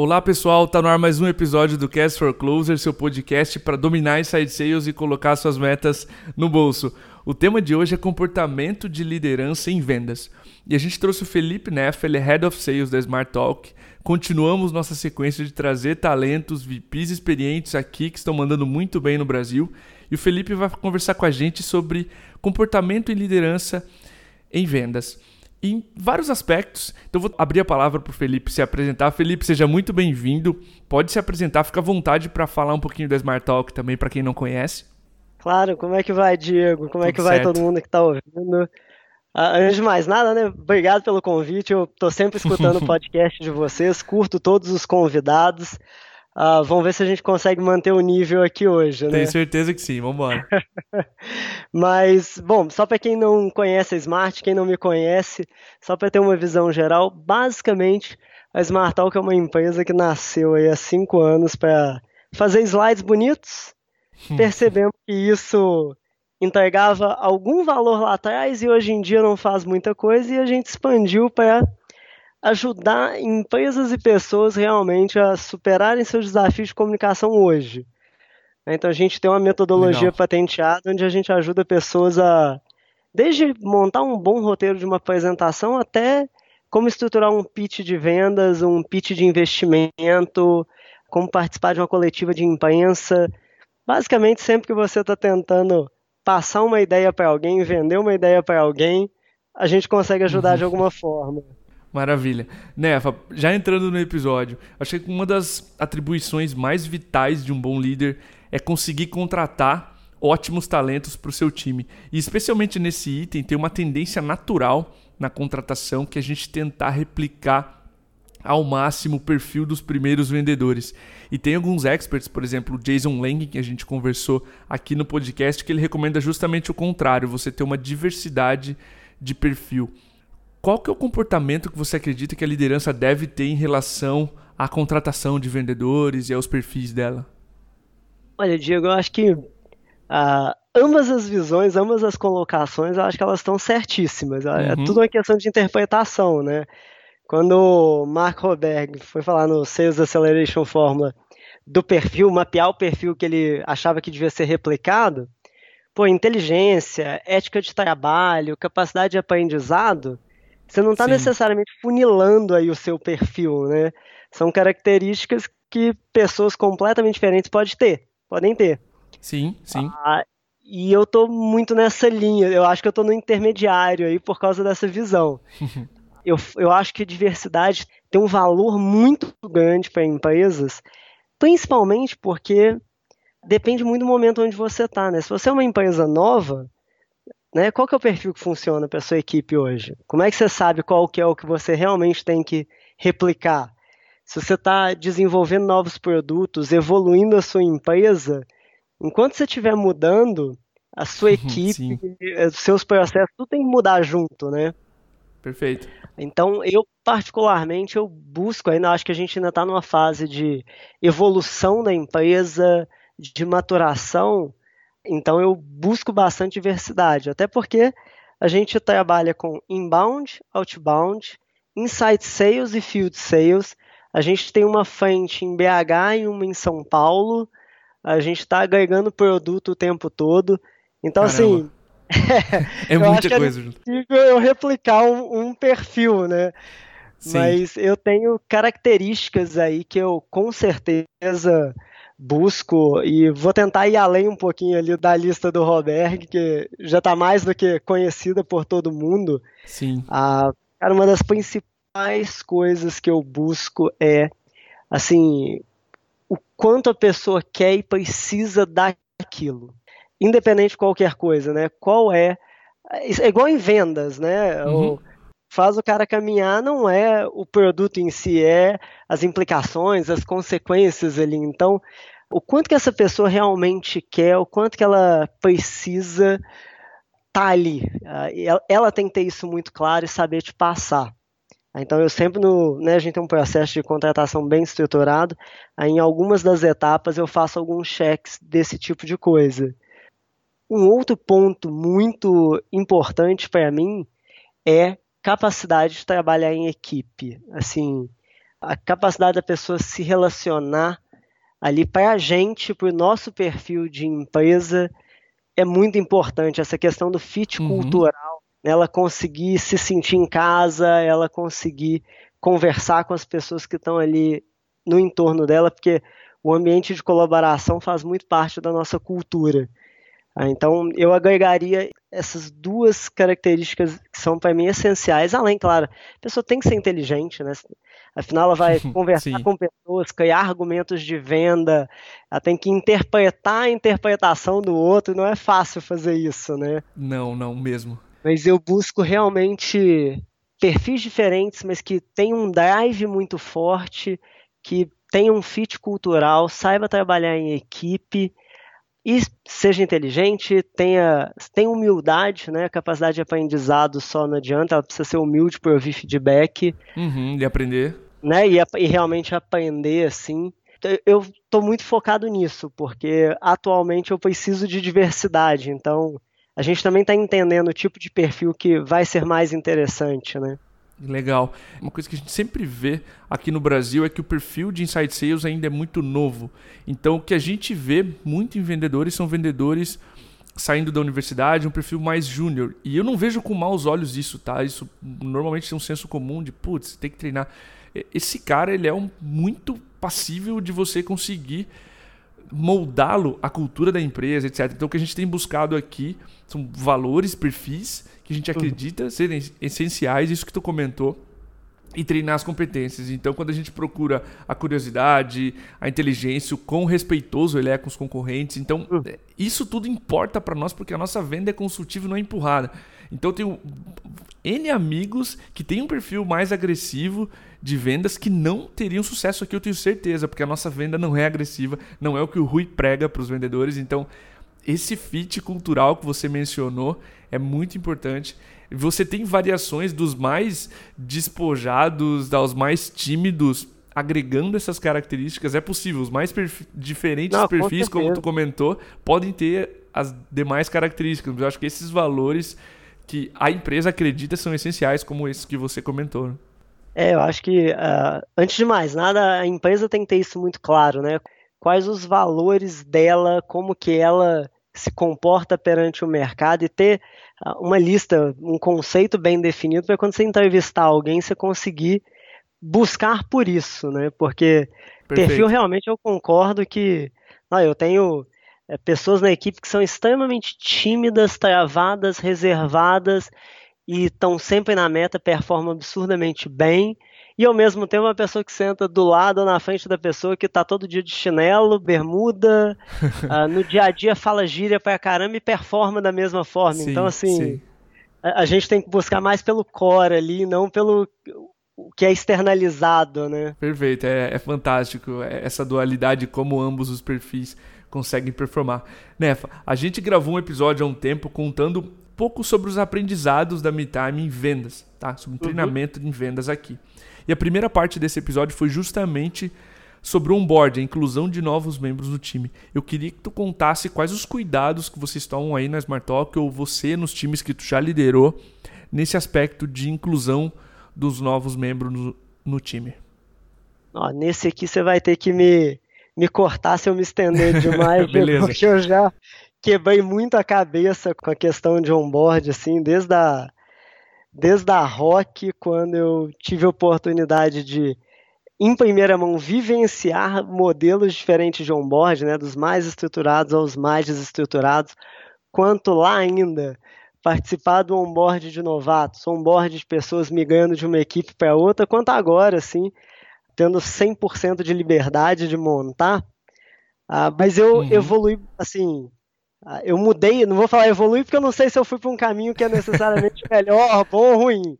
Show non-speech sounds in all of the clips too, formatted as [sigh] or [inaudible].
Olá pessoal, tá no ar mais um episódio do Cast for Closer, seu podcast para dominar inside sales e colocar suas metas no bolso. O tema de hoje é comportamento de liderança em vendas. E a gente trouxe o Felipe Neff, ele é Head of Sales da Smart Talk. Continuamos nossa sequência de trazer talentos, VPs experientes aqui que estão mandando muito bem no Brasil. E o Felipe vai conversar com a gente sobre comportamento e liderança em vendas em vários aspectos. Então vou abrir a palavra para o Felipe se apresentar. Felipe, seja muito bem-vindo. Pode se apresentar, fica à vontade para falar um pouquinho da Smart Talk também para quem não conhece. Claro, como é que vai, Diego? Como é Tudo é que vai certo. todo mundo que está ouvindo? Ah, antes de mais nada, né? Obrigado pelo convite. Eu estou sempre escutando o [laughs] podcast de vocês, curto todos os convidados. Uh, vamos ver se a gente consegue manter o nível aqui hoje, né? Tenho certeza que sim, vamos embora. [laughs] Mas, bom, só para quem não conhece a Smart, quem não me conhece, só para ter uma visão geral, basicamente a Smart Talk é uma empresa que nasceu aí há cinco anos para fazer slides bonitos. Percebemos que isso entregava algum valor lá atrás e hoje em dia não faz muita coisa e a gente expandiu para ajudar empresas e pessoas realmente a superarem seus desafios de comunicação hoje. Então a gente tem uma metodologia Legal. patenteada onde a gente ajuda pessoas a desde montar um bom roteiro de uma apresentação até como estruturar um pitch de vendas, um pitch de investimento, como participar de uma coletiva de imprensa. Basicamente, sempre que você está tentando passar uma ideia para alguém, vender uma ideia para alguém, a gente consegue ajudar de alguma forma. Maravilha. Nefa, já entrando no episódio, achei que uma das atribuições mais vitais de um bom líder é conseguir contratar ótimos talentos para o seu time. E especialmente nesse item, tem uma tendência natural na contratação que a gente tentar replicar ao máximo o perfil dos primeiros vendedores. E tem alguns experts, por exemplo, o Jason Lang, que a gente conversou aqui no podcast, que ele recomenda justamente o contrário, você ter uma diversidade de perfil. Qual que é o comportamento que você acredita que a liderança deve ter em relação à contratação de vendedores e aos perfis dela? Olha, Diego, eu acho que uh, ambas as visões, ambas as colocações, eu acho que elas estão certíssimas. É uhum. É tudo uma questão de interpretação, né? Quando o Mark Roberg foi falar no Sales Acceleration Formula do perfil, mapear o perfil que ele achava que devia ser replicado, pô, inteligência, ética de trabalho, capacidade de aprendizado, você não está necessariamente funilando aí o seu perfil, né? São características que pessoas completamente diferentes podem ter, podem ter. Sim, sim. Ah, e eu tô muito nessa linha. Eu acho que eu tô no intermediário aí por causa dessa visão. [laughs] eu, eu acho que diversidade tem um valor muito grande para empresas, principalmente porque depende muito do momento onde você está, né? Se você é uma empresa nova, né? Qual que é o perfil que funciona para sua equipe hoje? Como é que você sabe qual que é o que você realmente tem que replicar? Se você está desenvolvendo novos produtos, evoluindo a sua empresa, enquanto você estiver mudando, a sua [laughs] equipe, os seus processos, tudo tem que mudar junto, né? Perfeito. Então, eu particularmente, eu busco, ainda acho que a gente ainda está numa fase de evolução da empresa, de maturação, então eu busco bastante diversidade, até porque a gente trabalha com inbound, outbound, inside sales e field sales. A gente tem uma frente em BH e uma em São Paulo. A gente está agregando produto o tempo todo. Então, assim, Caramba. assim. [laughs] é muita coisa. É eu replicar um, um perfil, né? Sim. Mas eu tenho características aí que eu com certeza busco e vou tentar ir além um pouquinho ali da lista do Roberg, que já está mais do que conhecida por todo mundo. Sim. Ah, cara, uma das principais coisas que eu busco é, assim, o quanto a pessoa quer e precisa daquilo. Independente de qualquer coisa, né? Qual é. É igual em vendas, né? Uhum. O, faz o cara caminhar não é o produto em si, é as implicações, as consequências ali. Então, o quanto que essa pessoa realmente quer, o quanto que ela precisa tá ali. Ah, ela tem que ter isso muito claro e saber te passar. Então eu sempre no, né, a gente tem um processo de contratação bem estruturado. Em algumas das etapas eu faço alguns cheques desse tipo de coisa. Um outro ponto muito importante para mim é capacidade de trabalhar em equipe. Assim, A capacidade da pessoa se relacionar ali para a gente, para o nosso perfil de empresa, é muito importante. Essa questão do fit uhum. cultural, né? ela conseguir se sentir em casa, ela conseguir conversar com as pessoas que estão ali no entorno dela, porque o ambiente de colaboração faz muito parte da nossa cultura. Ah, então, eu agregaria essas duas características que são para mim essenciais, além, claro, a pessoa tem que ser inteligente, né? Afinal, ela vai [laughs] conversar com pessoas, criar argumentos de venda, ela tem que interpretar a interpretação do outro, não é fácil fazer isso, né? Não, não mesmo. Mas eu busco realmente perfis diferentes, mas que tem um drive muito forte, que tem um fit cultural, saiba trabalhar em equipe e seja inteligente, tenha, tenha humildade, né? Capacidade de aprendizado só não adianta, ela precisa ser humilde para ouvir feedback. Uhum, e aprender. Né? E, e realmente aprender, assim. Eu estou muito focado nisso, porque atualmente eu preciso de diversidade, então a gente também está entendendo o tipo de perfil que vai ser mais interessante, né? Legal. Uma coisa que a gente sempre vê aqui no Brasil é que o perfil de inside sales ainda é muito novo. Então, o que a gente vê muito em vendedores são vendedores saindo da universidade, um perfil mais júnior. E eu não vejo com maus olhos isso, tá? Isso normalmente tem um senso comum de, putz, tem que treinar. Esse cara, ele é um, muito passível de você conseguir moldá-lo à cultura da empresa, etc. Então, o que a gente tem buscado aqui são valores, perfis que a gente acredita serem essenciais, isso que tu comentou, e treinar as competências. Então, quando a gente procura a curiosidade, a inteligência, o quão respeitoso ele é com os concorrentes, então isso tudo importa para nós porque a nossa venda é consultiva e não é empurrada. Então, eu tenho N amigos que têm um perfil mais agressivo de vendas que não teriam sucesso aqui, eu tenho certeza, porque a nossa venda não é agressiva, não é o que o Rui prega para os vendedores. Então, esse fit cultural que você mencionou é muito importante. Você tem variações dos mais despojados aos mais tímidos, agregando essas características. É possível. Os mais perfi diferentes não, perfis, com como tu comentou, podem ter as demais características. Eu acho que esses valores que a empresa acredita são essenciais, como esses que você comentou. Né? É, eu acho que, uh, antes de mais nada, a empresa tem que ter isso muito claro, né? Quais os valores dela, como que ela se comporta perante o mercado e ter uh, uma lista, um conceito bem definido para quando você entrevistar alguém, você conseguir buscar por isso, né? Porque Perfeito. perfil realmente eu concordo que ah, eu tenho é, pessoas na equipe que são extremamente tímidas, travadas, reservadas e estão sempre na meta, performam absurdamente bem. E ao mesmo tempo uma pessoa que senta do lado ou na frente da pessoa que está todo dia de chinelo, bermuda, uh, [laughs] no dia a dia fala gíria pra caramba e performa da mesma forma. Sim, então, assim, a, a, gente tem que buscar mais pelo core ali, não pelo o que é externalizado, né? Perfeito, é, é fantástico é, essa dualidade, como ambos os perfis conseguem performar. Nefa, a gente gravou um episódio há um tempo contando pouco sobre os aprendizados da MeTime em vendas, tá? Sobre o uhum. treinamento em vendas aqui. E a primeira parte desse episódio foi justamente sobre o onboard, a inclusão de novos membros do time. Eu queria que tu contasse quais os cuidados que vocês tomam aí na Smart Talk ou você nos times que tu já liderou nesse aspecto de inclusão dos novos membros no, no time. Ó, nesse aqui você vai ter que me, me cortar se eu me estender [laughs] demais, porque eu já quebrei muito a cabeça com a questão de onboard, assim, desde a, desde a Rock, quando eu tive a oportunidade de, em primeira mão, vivenciar modelos diferentes de onboard, né, dos mais estruturados aos mais desestruturados, quanto lá ainda participar do onboard de novatos, onboard de pessoas migrando de uma equipe para outra, quanto agora, assim, tendo 100% de liberdade de montar. Ah, mas eu uhum. evolui, assim, ah, eu mudei, não vou falar evoluir porque eu não sei se eu fui para um caminho que é necessariamente [laughs] melhor, bom ou ruim,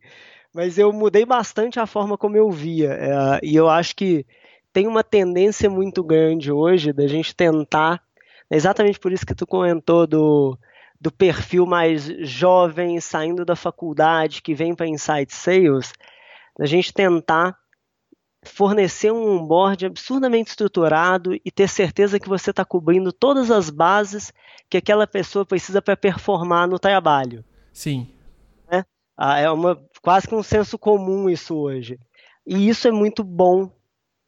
mas eu mudei bastante a forma como eu via. É, e eu acho que tem uma tendência muito grande hoje da gente tentar, exatamente por isso que tu comentou do, do perfil mais jovem, saindo da faculdade, que vem para Insight Sales, da gente tentar fornecer um onboard absurdamente estruturado e ter certeza que você está cobrindo todas as bases que aquela pessoa precisa para performar no trabalho. Sim. Ah, é uma, quase que um senso comum isso hoje. E isso é muito bom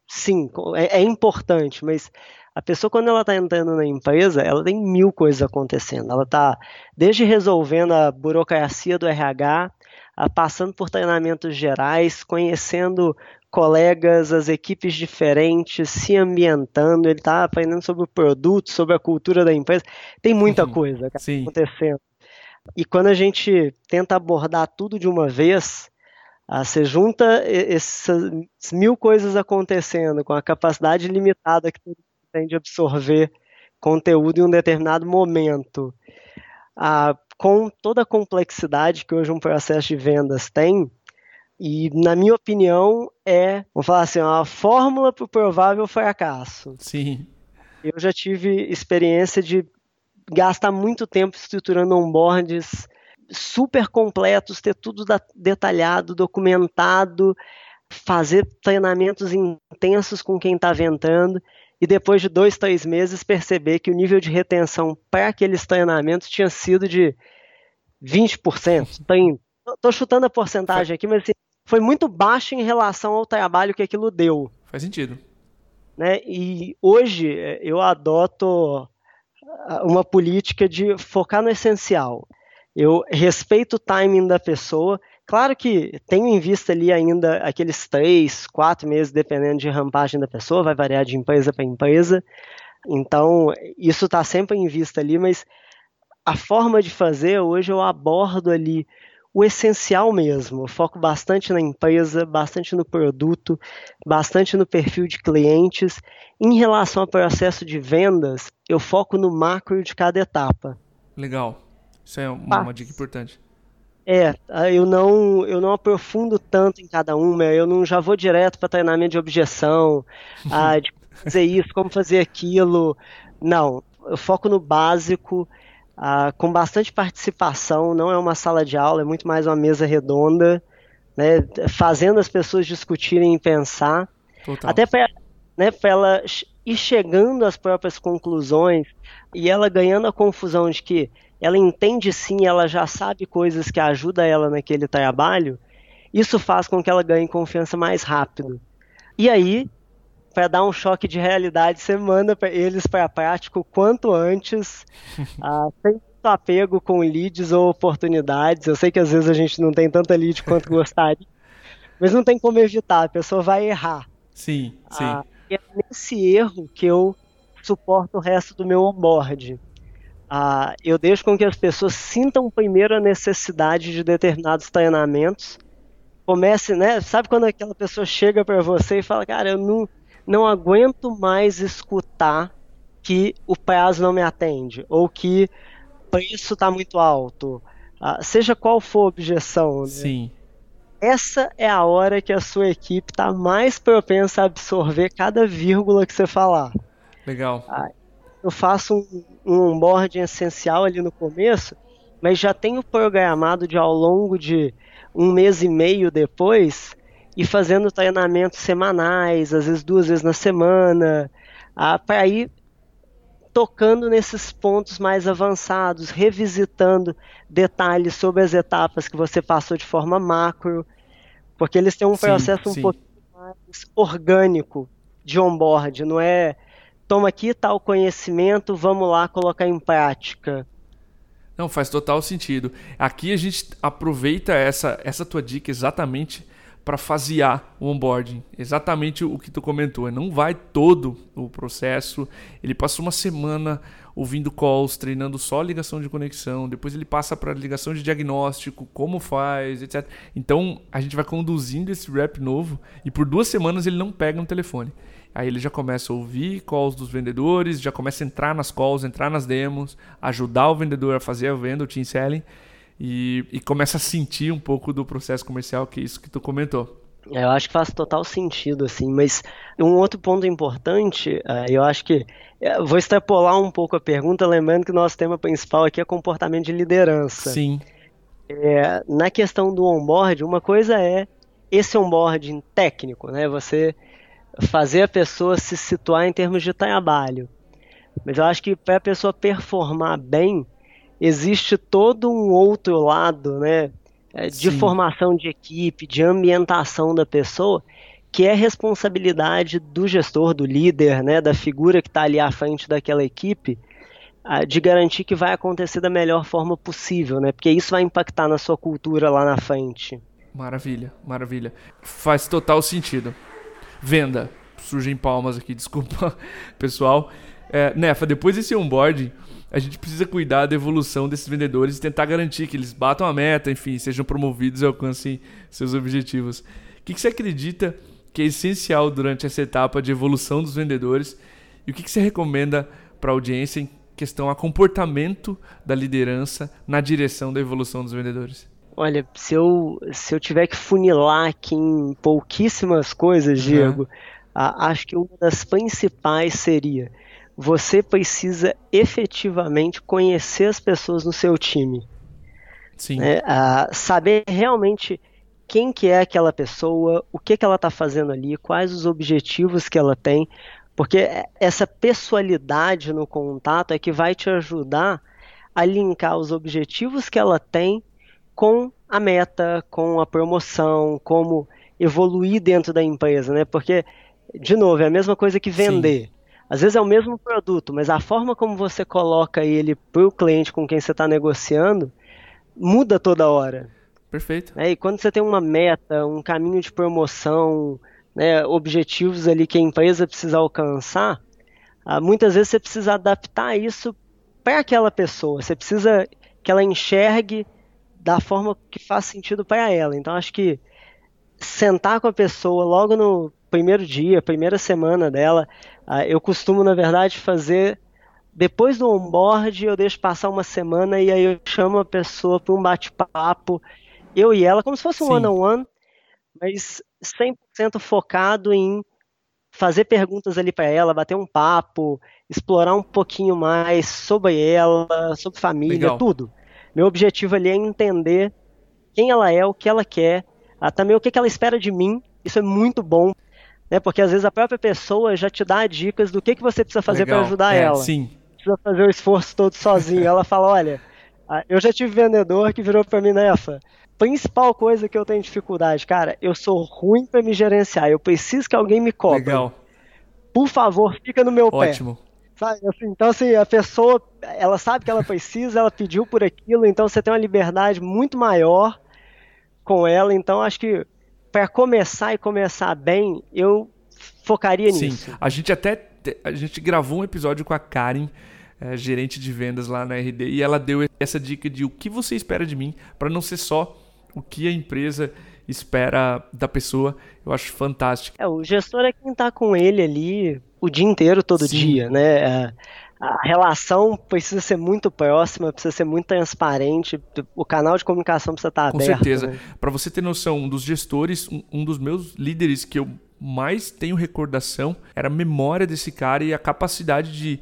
sim, é, é importante, mas a pessoa, quando ela está entrando na empresa, ela tem mil coisas acontecendo. Ela está desde resolvendo a burocracia do RH, passando por treinamentos gerais, conhecendo colegas, as equipes diferentes, se ambientando, ele está aprendendo sobre o produto, sobre a cultura da empresa. Tem muita uhum. coisa acontecendo. E quando a gente tenta abordar tudo de uma vez, ah, você junta essas mil coisas acontecendo com a capacidade limitada que tem de absorver conteúdo em um determinado momento, ah, com toda a complexidade que hoje um processo de vendas tem, e na minha opinião é, vamos falar assim, a fórmula para o provável fracasso. Sim. Eu já tive experiência de gastar muito tempo estruturando onboards super completos, ter tudo detalhado, documentado, fazer treinamentos intensos com quem está ventando e depois de dois, três meses perceber que o nível de retenção para aqueles treinamentos tinha sido de 20%, 30%. Estou chutando a porcentagem aqui, mas assim, foi muito baixo em relação ao trabalho que aquilo deu. Faz sentido. Né? E hoje eu adoto uma política de focar no essencial. Eu respeito o timing da pessoa. Claro que tenho em vista ali ainda aqueles três, quatro meses, dependendo de rampagem da pessoa, vai variar de empresa para empresa. Então, isso está sempre em vista ali, mas a forma de fazer, hoje eu abordo ali o essencial mesmo. Eu foco bastante na empresa, bastante no produto, bastante no perfil de clientes. Em relação ao processo de vendas, eu foco no macro de cada etapa. Legal. Isso é uma, uma dica importante. É, eu não, eu não aprofundo tanto em cada uma, eu não já vou direto para treinamento de objeção, [laughs] ah, de fazer isso, como fazer aquilo. Não, eu foco no básico, ah, com bastante participação, não é uma sala de aula, é muito mais uma mesa redonda, né, fazendo as pessoas discutirem e pensar. Total. Até para né, ela ir chegando às próprias conclusões e ela ganhando a confusão de que ela entende sim, ela já sabe coisas que ajudam ela naquele trabalho, isso faz com que ela ganhe confiança mais rápido. E aí, para dar um choque de realidade, você manda eles para a prática o quanto antes, uh, [laughs] sem apego com leads ou oportunidades. Eu sei que às vezes a gente não tem tanta lead quanto gostaria, mas não tem como evitar, a pessoa vai errar. Sim, sim. Uh, é nesse erro que eu suporto o resto do meu onboard. Ah, eu deixo com que as pessoas sintam primeiro a necessidade de determinados treinamentos. Comece, né? Sabe quando aquela pessoa chega para você e fala, cara, eu não, não aguento mais escutar que o prazo não me atende ou que o preço está muito alto. Ah, seja qual for a objeção. Né? Sim. Essa é a hora que a sua equipe está mais propensa a absorver cada vírgula que você falar. Legal. Ah, eu faço um, um onboarding essencial ali no começo, mas já tenho programado de ao longo de um mês e meio depois e fazendo treinamentos semanais, às vezes duas vezes na semana, ah, para ir tocando nesses pontos mais avançados, revisitando detalhes sobre as etapas que você passou de forma macro, porque eles têm um sim, processo um pouco mais orgânico de onboard, não é toma aqui tal conhecimento, vamos lá colocar em prática. Não, faz total sentido. Aqui a gente aproveita essa, essa tua dica exatamente para fasear o onboarding. Exatamente o que tu comentou. Não vai todo o processo. Ele passa uma semana ouvindo calls, treinando só ligação de conexão. Depois ele passa para ligação de diagnóstico, como faz, etc. Então a gente vai conduzindo esse rep novo e por duas semanas ele não pega no telefone. Aí ele já começa a ouvir calls dos vendedores, já começa a entrar nas calls, entrar nas demos, ajudar o vendedor a fazer a venda, o team selling, e, e começa a sentir um pouco do processo comercial, que é isso que tu comentou. É, eu acho que faz total sentido, assim, mas um outro ponto importante, uh, eu acho que eu vou extrapolar um pouco a pergunta, lembrando que o nosso tema principal aqui é comportamento de liderança. Sim. É, na questão do onboard, uma coisa é esse onboarding técnico, né? Você fazer a pessoa se situar em termos de trabalho. Mas eu acho que para a pessoa performar bem, existe todo um outro lado, né? É, de Sim. formação de equipe, de ambientação da pessoa, que é responsabilidade do gestor, do líder, né, da figura que está ali à frente daquela equipe, de garantir que vai acontecer da melhor forma possível, né? Porque isso vai impactar na sua cultura lá na frente. Maravilha, maravilha. Faz total sentido. Venda. Surgem palmas aqui, [laughs] desculpa, pessoal. É, Nefa, depois desse onboarding, a gente precisa cuidar da evolução desses vendedores e tentar garantir que eles batam a meta, enfim, sejam promovidos e alcancem seus objetivos. O que, que você acredita que é essencial durante essa etapa de evolução dos vendedores e o que, que você recomenda para a audiência em questão a comportamento da liderança na direção da evolução dos vendedores? Olha, se eu, se eu tiver que funilar aqui em pouquíssimas coisas, Diego, uhum. acho que uma das principais seria você precisa efetivamente conhecer as pessoas no seu time. Sim. Né? saber realmente quem que é aquela pessoa, o que, que ela está fazendo ali, quais os objetivos que ela tem, porque essa pessoalidade no contato é que vai te ajudar a linkar os objetivos que ela tem com a meta, com a promoção, como evoluir dentro da empresa, né? Porque, de novo, é a mesma coisa que vender. Sim. Às vezes é o mesmo produto, mas a forma como você coloca ele para o cliente com quem você está negociando muda toda hora. Perfeito. É, e quando você tem uma meta, um caminho de promoção, né, objetivos ali que a empresa precisa alcançar, ah, muitas vezes você precisa adaptar isso para aquela pessoa. Você precisa que ela enxergue da forma que faz sentido para ela. Então acho que sentar com a pessoa logo no primeiro dia, primeira semana dela, eu costumo na verdade fazer depois do onboard eu deixo passar uma semana e aí eu chamo a pessoa para um bate-papo eu e ela, como se fosse um one-on-one, mas 100% focado em fazer perguntas ali para ela, bater um papo, explorar um pouquinho mais sobre ela, sobre família, Legal. tudo. Meu objetivo ali é entender quem ela é, o que ela quer, ah, também o que, que ela espera de mim. Isso é muito bom, né? Porque às vezes a própria pessoa já te dá dicas do que, que você precisa fazer para ajudar é, ela. Sim. Precisa fazer o esforço todo sozinho. ela fala, olha, eu já tive vendedor que virou para mim nessa principal coisa que eu tenho dificuldade, cara, eu sou ruim para me gerenciar. Eu preciso que alguém me cobre. Legal. Por favor, fica no meu Ótimo. pé. Ótimo. Assim, então, assim, a pessoa, ela sabe que ela precisa, ela pediu por aquilo, então você tem uma liberdade muito maior com ela. Então, acho que para começar e começar bem, eu focaria Sim. nisso. A gente até a gente gravou um episódio com a Karen é, gerente de vendas lá na RD, e ela deu essa dica de o que você espera de mim, para não ser só o que a empresa espera da pessoa. Eu acho fantástico. É, o gestor é quem está com ele ali o dia inteiro, todo Sim. dia, né? É, a relação precisa ser muito próxima, precisa ser muito transparente, o canal de comunicação precisa estar tá aberto. Com certeza. Né? Para você ter noção, um dos gestores, um, um dos meus líderes que eu mais tenho recordação era a memória desse cara e a capacidade de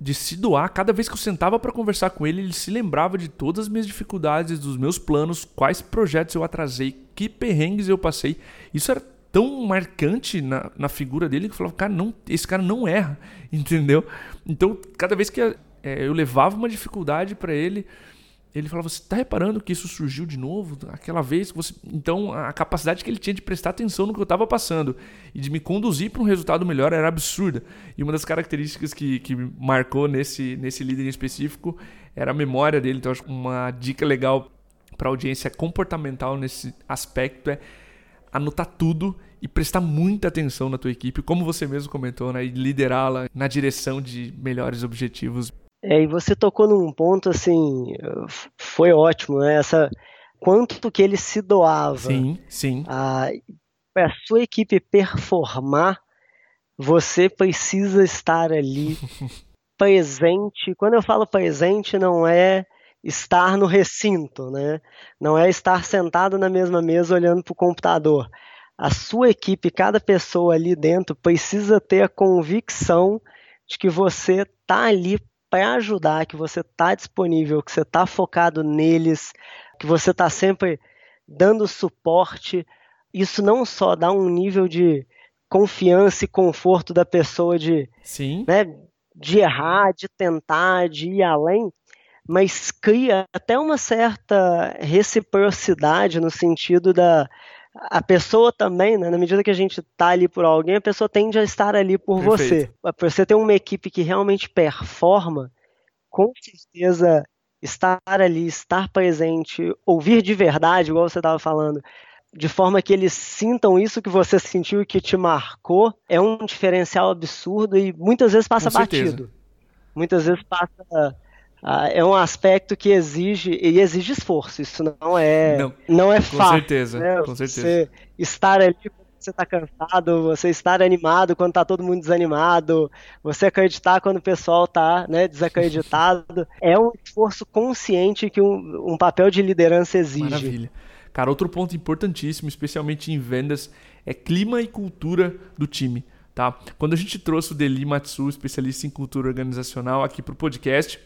de se doar. Cada vez que eu sentava para conversar com ele, ele se lembrava de todas as minhas dificuldades, dos meus planos, quais projetos eu atrasei, que perrengues eu passei. Isso era tão marcante na, na figura dele que eu falava, cara, não, esse cara não erra, [laughs] entendeu? Então, cada vez que é, eu levava uma dificuldade para ele, ele falava: Você está reparando que isso surgiu de novo? Aquela vez que você. Então, a capacidade que ele tinha de prestar atenção no que eu estava passando e de me conduzir para um resultado melhor era absurda. E uma das características que, que marcou nesse, nesse líder em específico era a memória dele. Então, acho que uma dica legal para audiência comportamental nesse aspecto é anotar tudo e prestar muita atenção na tua equipe, como você mesmo comentou, né? e liderá-la na direção de melhores objetivos. É, e você tocou num ponto assim, foi ótimo, né? Essa quanto que ele se doava. Sim, sim. A, a sua equipe performar, você precisa estar ali [laughs] presente. Quando eu falo presente, não é estar no recinto, né? Não é estar sentado na mesma mesa olhando para o computador. A sua equipe, cada pessoa ali dentro, precisa ter a convicção de que você está ali para ajudar, que você está disponível, que você está focado neles, que você está sempre dando suporte. Isso não só dá um nível de confiança e conforto da pessoa de, Sim. Né, de errar, de tentar, de ir além, mas cria até uma certa reciprocidade no sentido da, a pessoa também, né, na medida que a gente está ali por alguém, a pessoa tende a estar ali por Perfeito. você. Para você ter uma equipe que realmente performa, com certeza estar ali, estar presente, ouvir de verdade, igual você estava falando, de forma que eles sintam isso que você sentiu e que te marcou, é um diferencial absurdo e muitas vezes passa batido. Muitas vezes passa ah, é um aspecto que exige e exige esforço. Isso não é não, não é fácil. Com certeza, né? com certeza. Você estar ali quando você está cansado, você estar animado quando está todo mundo desanimado, você acreditar quando o pessoal está né, desacreditado. [laughs] é um esforço consciente que um, um papel de liderança exige. Maravilha. Cara, outro ponto importantíssimo, especialmente em vendas, é clima e cultura do time. Tá? Quando a gente trouxe o Deli Matsu, especialista em cultura organizacional, aqui para o podcast,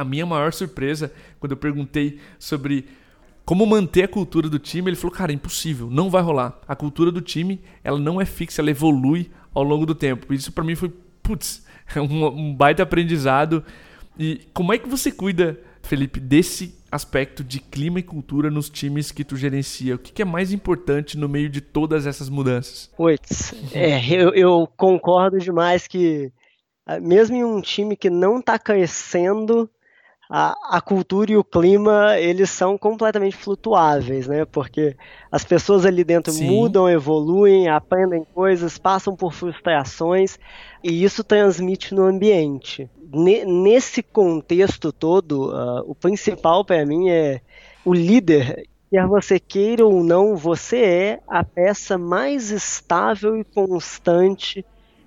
a minha maior surpresa, quando eu perguntei sobre como manter a cultura do time, ele falou: "Cara, impossível, não vai rolar. A cultura do time, ela não é fixa, ela evolui ao longo do tempo". Isso para mim foi, putz, [laughs] um, um baita aprendizado. E como é que você cuida, Felipe, desse aspecto de clima e cultura nos times que tu gerencia? O que é mais importante no meio de todas essas mudanças? Putz, é, eu, eu concordo demais que ah, mesmo em um time que não está crescendo, a, a cultura e o clima eles são completamente flutuáveis, né? Porque as pessoas ali dentro Sim. mudam, evoluem, aprendem coisas, passam por frustrações e isso transmite no ambiente. nesse contexto todo, uh, o principal para mim é o líder quer você queira ou não, você é a peça mais estável e constante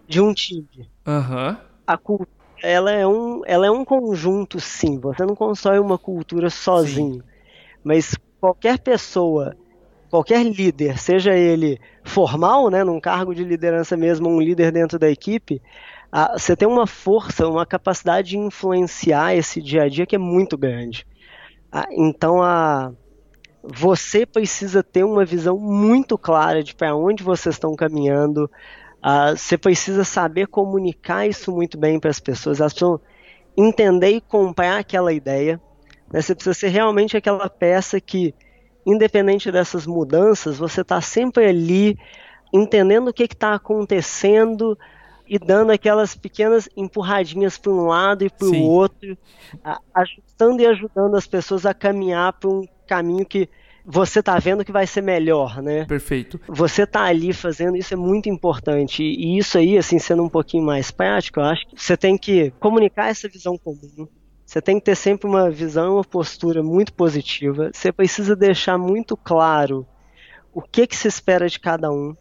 de um time. Uhum. A cultura ela é um, ela é um conjunto, sim. Você não constrói uma cultura sozinho. Sim. Mas qualquer pessoa, qualquer líder, seja ele formal, né, num cargo de liderança mesmo, um líder dentro da equipe, a, você tem uma força, uma capacidade de influenciar esse dia a dia que é muito grande. A, então a você precisa ter uma visão muito clara de para onde vocês estão caminhando, Uh, você precisa saber comunicar isso muito bem para as pessoas. Elas precisam entender e comprar aquela ideia. Né? Você precisa ser realmente aquela peça que, independente dessas mudanças, você está sempre ali entendendo o que está acontecendo e dando aquelas pequenas empurradinhas para um lado e para o outro, ajustando e ajudando as pessoas a caminhar para um caminho que você tá vendo que vai ser melhor, né? Perfeito. Você tá ali fazendo isso é muito importante. E isso aí, assim, sendo um pouquinho mais prático, eu acho que você tem que comunicar essa visão comum. Você tem que ter sempre uma visão, uma postura muito positiva. Você precisa deixar muito claro o que, que se espera de cada um.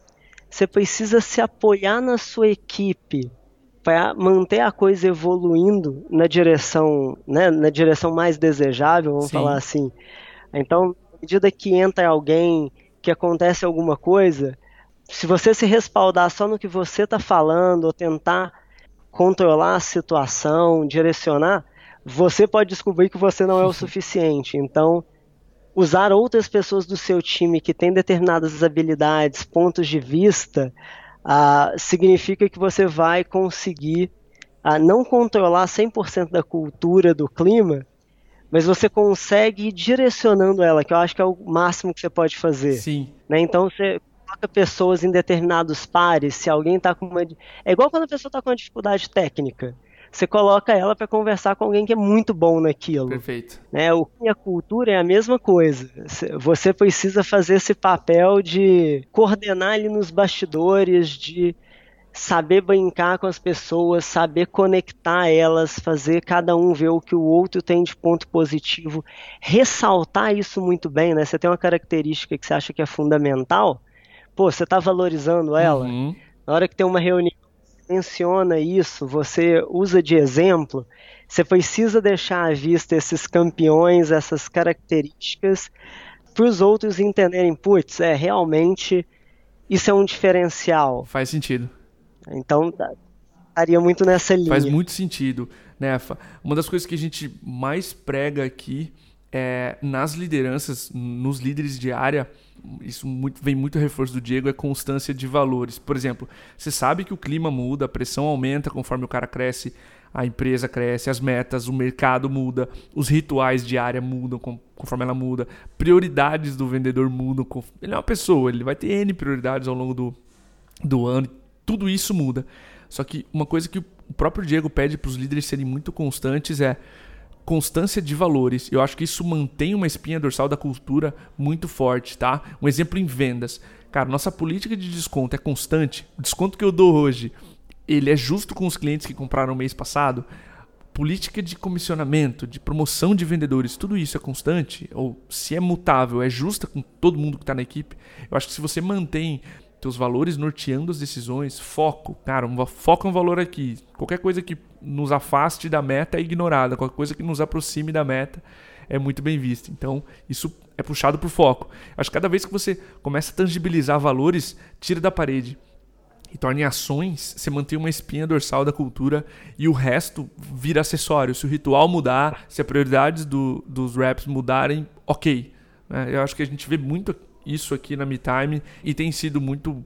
Você precisa se apoiar na sua equipe para manter a coisa evoluindo na direção, né, na direção mais desejável, vamos Sim. falar assim. Então, medida que entra alguém, que acontece alguma coisa, se você se respaldar só no que você está falando, ou tentar controlar a situação, direcionar, você pode descobrir que você não é o [laughs] suficiente. Então, usar outras pessoas do seu time que têm determinadas habilidades, pontos de vista, uh, significa que você vai conseguir uh, não controlar 100% da cultura, do clima, mas você consegue ir direcionando ela, que eu acho que é o máximo que você pode fazer. Sim. Né? Então você coloca pessoas em determinados pares, se alguém está com uma. É igual quando a pessoa está com uma dificuldade técnica. Você coloca ela para conversar com alguém que é muito bom naquilo. Perfeito. Né? O que a cultura é a mesma coisa. Você precisa fazer esse papel de coordenar ali nos bastidores, de saber brincar com as pessoas, saber conectar elas, fazer cada um ver o que o outro tem de ponto positivo, ressaltar isso muito bem, né? Você tem uma característica que você acha que é fundamental, pô, você está valorizando ela. Uhum. Na hora que tem uma reunião, menciona isso, você usa de exemplo, você precisa deixar à vista esses campeões, essas características, para os outros entenderem, putz, é realmente isso é um diferencial. Faz sentido. Então, estaria muito nessa linha. Faz muito sentido, né? Uma das coisas que a gente mais prega aqui é nas lideranças, nos líderes de área, isso muito, vem muito reforço do Diego, é constância de valores. Por exemplo, você sabe que o clima muda, a pressão aumenta conforme o cara cresce, a empresa cresce, as metas, o mercado muda, os rituais de área mudam conforme ela muda, prioridades do vendedor mudam. Ele é uma pessoa, ele vai ter N prioridades ao longo do, do ano, tudo isso muda. Só que uma coisa que o próprio Diego pede para os líderes serem muito constantes é constância de valores. Eu acho que isso mantém uma espinha dorsal da cultura muito forte, tá? Um exemplo em vendas. Cara, nossa política de desconto é constante. O desconto que eu dou hoje, ele é justo com os clientes que compraram mês passado? Política de comissionamento, de promoção de vendedores, tudo isso é constante? Ou se é mutável, é justa com todo mundo que está na equipe? Eu acho que se você mantém teus valores norteando as decisões, foco, cara, um, foca um valor aqui. Qualquer coisa que nos afaste da meta é ignorada, qualquer coisa que nos aproxime da meta é muito bem vista. Então, isso é puxado por foco. Acho que cada vez que você começa a tangibilizar valores, tira da parede e torna em ações, você mantém uma espinha dorsal da cultura e o resto vira acessório. Se o ritual mudar, se as prioridades do, dos raps mudarem, ok. É, eu acho que a gente vê muito isso aqui na MeTime e tem sido muito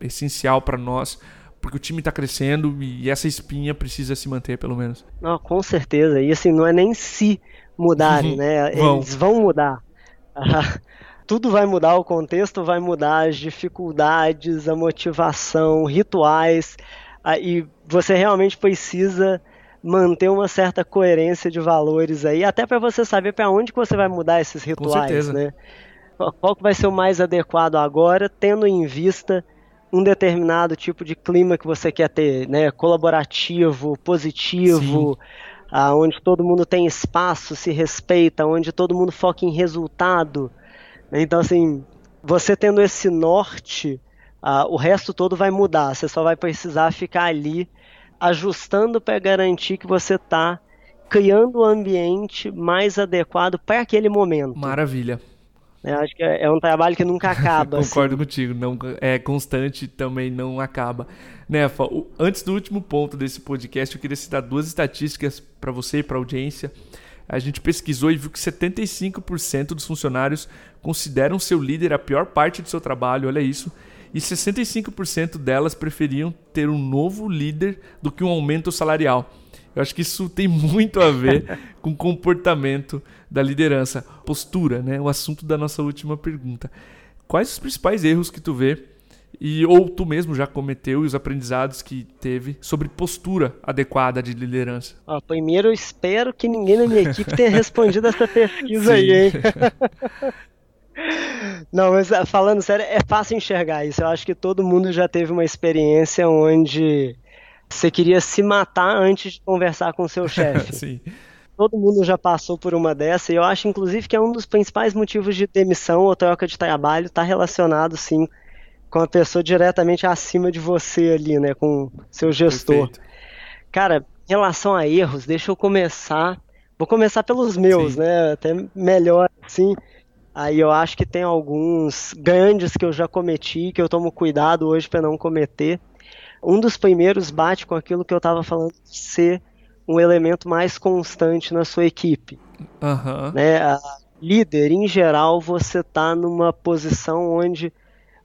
essencial para nós porque o time está crescendo e essa espinha precisa se manter, pelo menos. Não, com certeza. E assim, não é nem se mudarem, uhum. né? Eles vão, vão mudar. [laughs] Tudo vai mudar, o contexto vai mudar, as dificuldades, a motivação, rituais. E você realmente precisa manter uma certa coerência de valores aí, até para você saber para onde que você vai mudar esses rituais, né? Qual que vai ser o mais adequado agora, tendo em vista um determinado tipo de clima que você quer ter, né? Colaborativo, positivo, ah, onde todo mundo tem espaço, se respeita, onde todo mundo foca em resultado. Então, assim, você tendo esse norte, ah, o resto todo vai mudar. Você só vai precisar ficar ali ajustando para garantir que você está criando o ambiente mais adequado para aquele momento. Maravilha. Eu acho que é, é um trabalho que nunca acaba. [laughs] Concordo assim. contigo, não é constante também não acaba. Nefa, o, antes do último ponto desse podcast, eu queria citar duas estatísticas para você e para a audiência. A gente pesquisou e viu que 75% dos funcionários consideram seu líder a pior parte do seu trabalho, olha isso. E 65% delas preferiam ter um novo líder do que um aumento salarial. Eu acho que isso tem muito a ver [laughs] com o comportamento da liderança, postura, né? O assunto da nossa última pergunta. Quais os principais erros que tu vê e ou tu mesmo já cometeu e os aprendizados que teve sobre postura adequada de liderança? Ó, primeiro, eu espero que ninguém na minha equipe tenha respondido essa pesquisa aí, hein? [laughs] Não, mas ah, falando sério, é fácil enxergar isso. Eu acho que todo mundo já teve uma experiência onde você queria se matar antes de conversar com seu [laughs] chefe. Sim. Todo mundo já passou por uma dessa e eu acho, inclusive, que é um dos principais motivos de demissão ou troca de trabalho está relacionado, sim, com a pessoa diretamente acima de você ali, né, com seu gestor. Perfeito. Cara, em relação a erros, deixa eu começar. Vou começar pelos meus, sim. né? Até melhor assim. Aí eu acho que tem alguns grandes que eu já cometi, que eu tomo cuidado hoje para não cometer um dos primeiros bate com aquilo que eu estava falando de ser um elemento mais constante na sua equipe. Uhum. Né? A líder, em geral, você está numa posição onde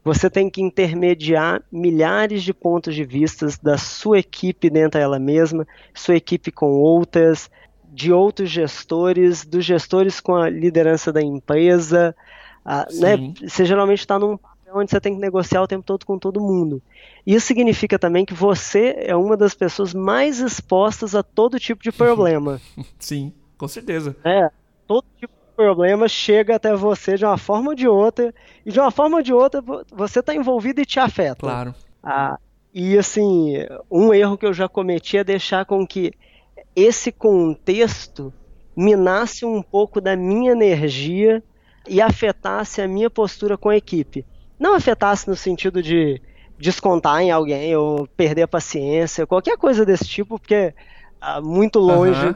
você tem que intermediar milhares de pontos de vista da sua equipe dentro dela mesma, sua equipe com outras, de outros gestores, dos gestores com a liderança da empresa. Ah, né? Você geralmente está num onde você tem que negociar o tempo todo com todo mundo. Isso significa também que você é uma das pessoas mais expostas a todo tipo de problema. [laughs] Sim, com certeza. É, todo tipo de problema chega até você de uma forma ou de outra, e de uma forma ou de outra você está envolvido e te afeta. Claro. Ah, e assim, um erro que eu já cometi é deixar com que esse contexto minasse um pouco da minha energia e afetasse a minha postura com a equipe não afetasse no sentido de descontar em alguém ou perder a paciência, qualquer coisa desse tipo, porque ah, muito longe uhum.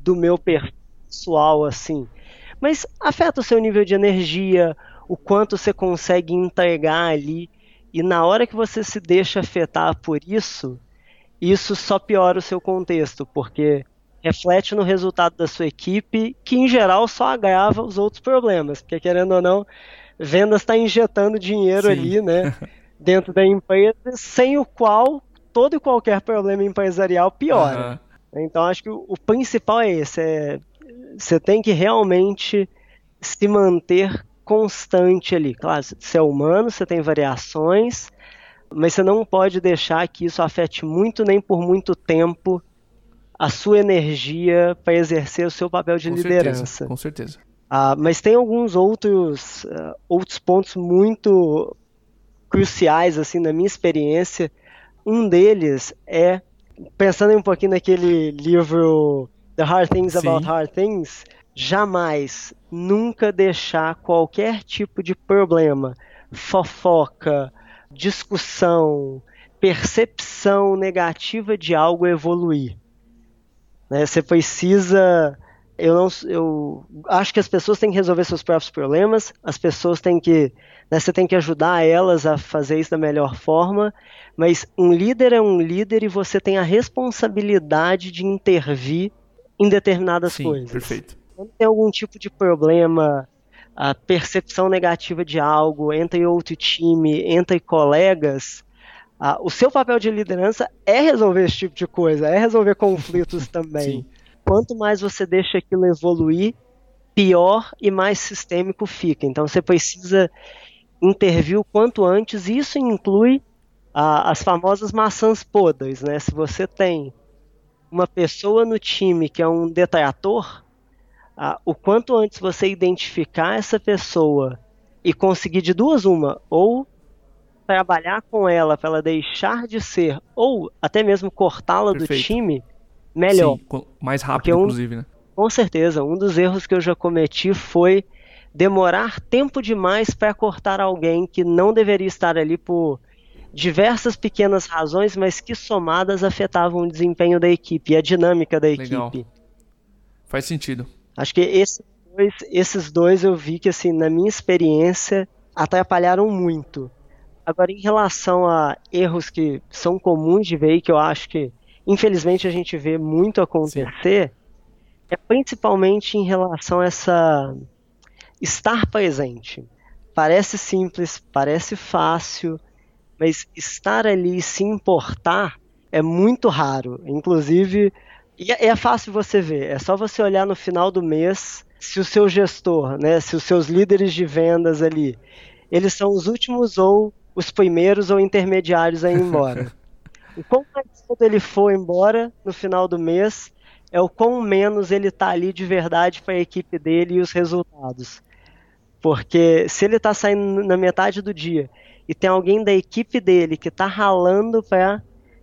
do meu pessoal, assim. Mas afeta o seu nível de energia, o quanto você consegue entregar ali, e na hora que você se deixa afetar por isso, isso só piora o seu contexto, porque reflete no resultado da sua equipe, que em geral só agrava os outros problemas, porque querendo ou não, vendas está injetando dinheiro Sim. ali, né? [laughs] Dentro da empresa, sem o qual todo e qualquer problema empresarial piora. Uhum. Então acho que o, o principal é esse, é, você tem que realmente se manter constante ali. Claro, você é humano, você tem variações, mas você não pode deixar que isso afete muito nem por muito tempo a sua energia para exercer o seu papel de com liderança. Certeza, com certeza. Ah, mas tem alguns outros, uh, outros pontos muito cruciais assim na minha experiência. Um deles é pensando um pouquinho naquele livro The Hard Things Sim. About Hard Things, jamais, nunca deixar qualquer tipo de problema, fofoca, discussão, percepção negativa de algo evoluir. Né? Você precisa. Eu, não, eu acho que as pessoas têm que resolver seus próprios problemas, as pessoas têm que. Né, você tem que ajudar elas a fazer isso da melhor forma, mas um líder é um líder e você tem a responsabilidade de intervir em determinadas Sim, coisas. Perfeito. Quando tem algum tipo de problema, a percepção negativa de algo, entre outro time, entre colegas, o seu papel de liderança é resolver esse tipo de coisa, é resolver [laughs] conflitos também. Sim. Quanto mais você deixa aquilo evoluir, pior e mais sistêmico fica. Então você precisa intervir o quanto antes, e isso inclui ah, as famosas maçãs podres, né? Se você tem uma pessoa no time que é um detrator, ah, o quanto antes você identificar essa pessoa e conseguir de duas uma, ou trabalhar com ela para ela deixar de ser, ou até mesmo cortá-la do time, melhor. Sim, mais rápido, um, inclusive, né? Com certeza. Um dos erros que eu já cometi foi demorar tempo demais para cortar alguém que não deveria estar ali por diversas pequenas razões, mas que somadas afetavam o desempenho da equipe e a dinâmica da Legal. equipe. Faz sentido. Acho que esses dois, esses dois eu vi que, assim, na minha experiência, atrapalharam muito. Agora, em relação a erros que são comuns de ver e que eu acho que, infelizmente, a gente vê muito acontecer, Sim. é principalmente em relação a essa estar presente. Parece simples, parece fácil, mas estar ali e se importar é muito raro. Inclusive, é, é fácil você ver, é só você olhar no final do mês se o seu gestor, né, se os seus líderes de vendas ali, eles são os últimos ou os primeiros ou intermediários a ir embora. [laughs] o quão mais cedo ele for embora no final do mês, é o quão menos ele está ali de verdade para a equipe dele e os resultados. Porque se ele está saindo na metade do dia e tem alguém da equipe dele que está ralando para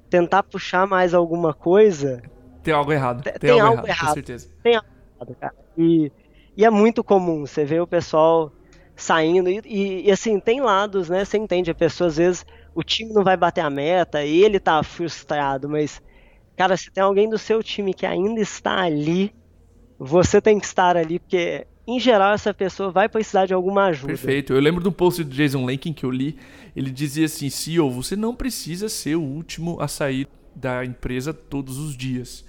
tentar puxar mais alguma coisa. Tem algo errado. Tem, tem algo, algo, errado, errado, com certeza. Tem algo errado, cara. E, e é muito comum. Você vê o pessoal saindo. E, e, e, assim, tem lados, né? Você entende, a pessoa às vezes o time não vai bater a meta e ele tá frustrado, mas, cara, se tem alguém do seu time que ainda está ali, você tem que estar ali, porque em geral essa pessoa vai precisar de alguma ajuda. Perfeito. Eu lembro de um post do Jason Lankin que eu li, ele dizia assim: CEO, você não precisa ser o último a sair da empresa todos os dias.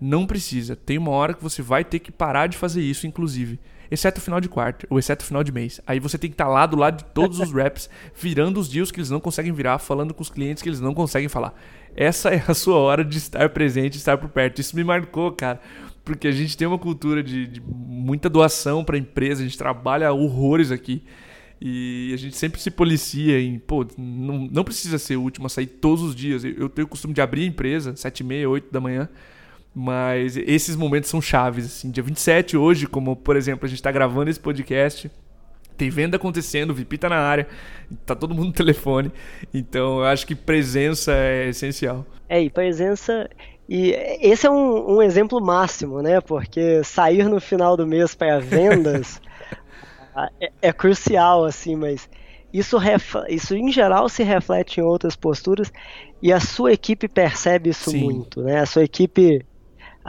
Não precisa. Tem uma hora que você vai ter que parar de fazer isso, inclusive exceto o final de quarto, ou exceto o final de mês. Aí você tem que estar tá lá do lado de todos os [laughs] reps, virando os deals que eles não conseguem virar, falando com os clientes que eles não conseguem falar. Essa é a sua hora de estar presente, estar por perto. Isso me marcou, cara. Porque a gente tem uma cultura de, de muita doação para a empresa, a gente trabalha horrores aqui. E a gente sempre se policia em, pô, não, não precisa ser o último a sair todos os dias. Eu, eu tenho o costume de abrir a empresa, 7 e meia, 8 da manhã. Mas esses momentos são chaves, assim. Dia 27 hoje, como por exemplo, a gente está gravando esse podcast, tem venda acontecendo, o VIP tá na área, tá todo mundo no telefone. Então eu acho que presença é essencial. É, e presença. E esse é um, um exemplo máximo, né? Porque sair no final do mês para vendas [laughs] é, é, crucial, assim, mas isso, isso em geral se reflete em outras posturas e a sua equipe percebe isso Sim. muito, né? A sua equipe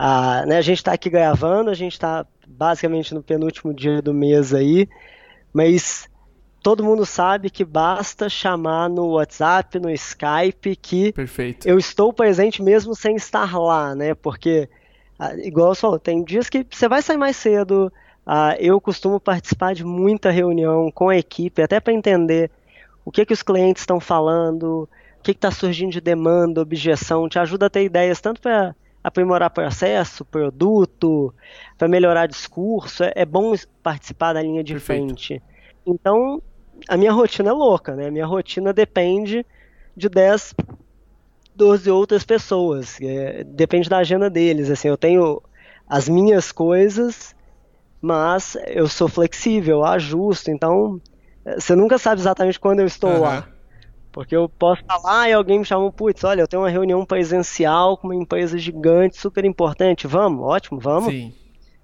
ah, né, a gente está aqui gravando, a gente está basicamente no penúltimo dia do mês aí, mas todo mundo sabe que basta chamar no WhatsApp, no Skype, que Perfeito. eu estou presente mesmo sem estar lá, né? Porque, ah, igual você falou, tem dias que você vai sair mais cedo, Uh, eu costumo participar de muita reunião com a equipe, até para entender o que, que os clientes estão falando, o que está surgindo de demanda, objeção, te ajuda a ter ideias tanto para aprimorar processo, produto, para melhorar discurso. É, é, bom participar da linha de Perfeito. frente. Então, a minha rotina é louca, né? A minha rotina depende de 10, 12 outras pessoas. É, depende da agenda deles. Assim, eu tenho as minhas coisas, mas eu sou flexível, ajusto. Então, você nunca sabe exatamente quando eu estou uhum. lá. Porque eu posso falar e alguém me chama, putz, olha, eu tenho uma reunião presencial com uma empresa gigante, super importante. Vamos, ótimo, vamos. Sim.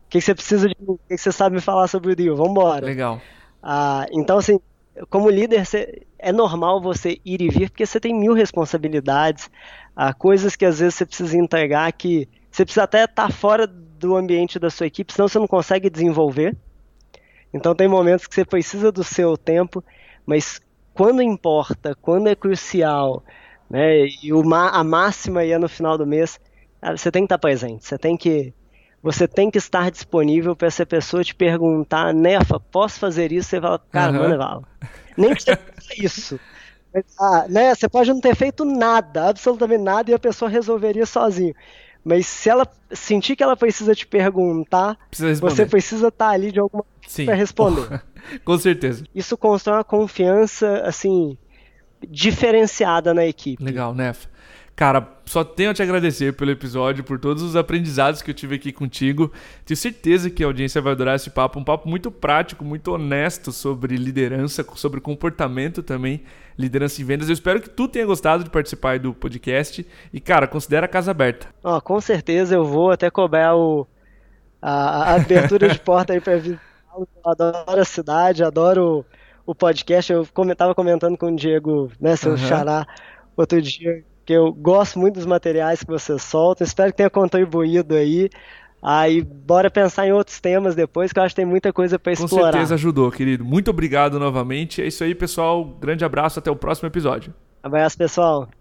O que, você precisa de mim? O que, você sabe me falar sobre o deal? Vamos embora. Legal. Ah, então, assim, como líder, você, é normal você ir e vir, porque você tem mil responsabilidades, ah, coisas que às vezes você precisa entregar que você precisa até estar tá fora do ambiente da sua equipe, senão você não consegue desenvolver. Então tem momentos que você precisa do seu tempo, mas quando importa, quando é crucial, né, e uma, a máxima é no final do mês, você tem que estar presente, você tem que você tem que estar disponível para essa pessoa te perguntar, Nefa, posso fazer isso? Você fala, cara, uhum. manda Nem que você faça [laughs] isso. Mas, ah, né, você pode não ter feito nada, absolutamente nada, e a pessoa resolveria sozinho. Mas se ela sentir que ela precisa te perguntar, precisa você precisa estar ali de alguma para responder. [laughs] Com certeza. Isso constrói uma confiança, assim, diferenciada na equipe. Legal, Nef. Cara, só tenho a te agradecer pelo episódio, por todos os aprendizados que eu tive aqui contigo. Tenho certeza que a audiência vai adorar esse papo. Um papo muito prático, muito honesto sobre liderança, sobre comportamento também, liderança em vendas. Eu espero que tu tenha gostado de participar do podcast. E, cara, considera a casa aberta. Oh, com certeza eu vou até cobrar o, a, a abertura de porta aí para eu adoro a cidade, adoro o, o podcast. Eu estava comentando com o Diego, né, seu uhum. xará, outro dia, que eu gosto muito dos materiais que você solta. Espero que tenha contribuído aí. Aí, bora pensar em outros temas depois, que eu acho que tem muita coisa para explorar. Com certeza ajudou, querido. Muito obrigado novamente. É isso aí, pessoal. Grande abraço, até o próximo episódio. Abraço, pessoal.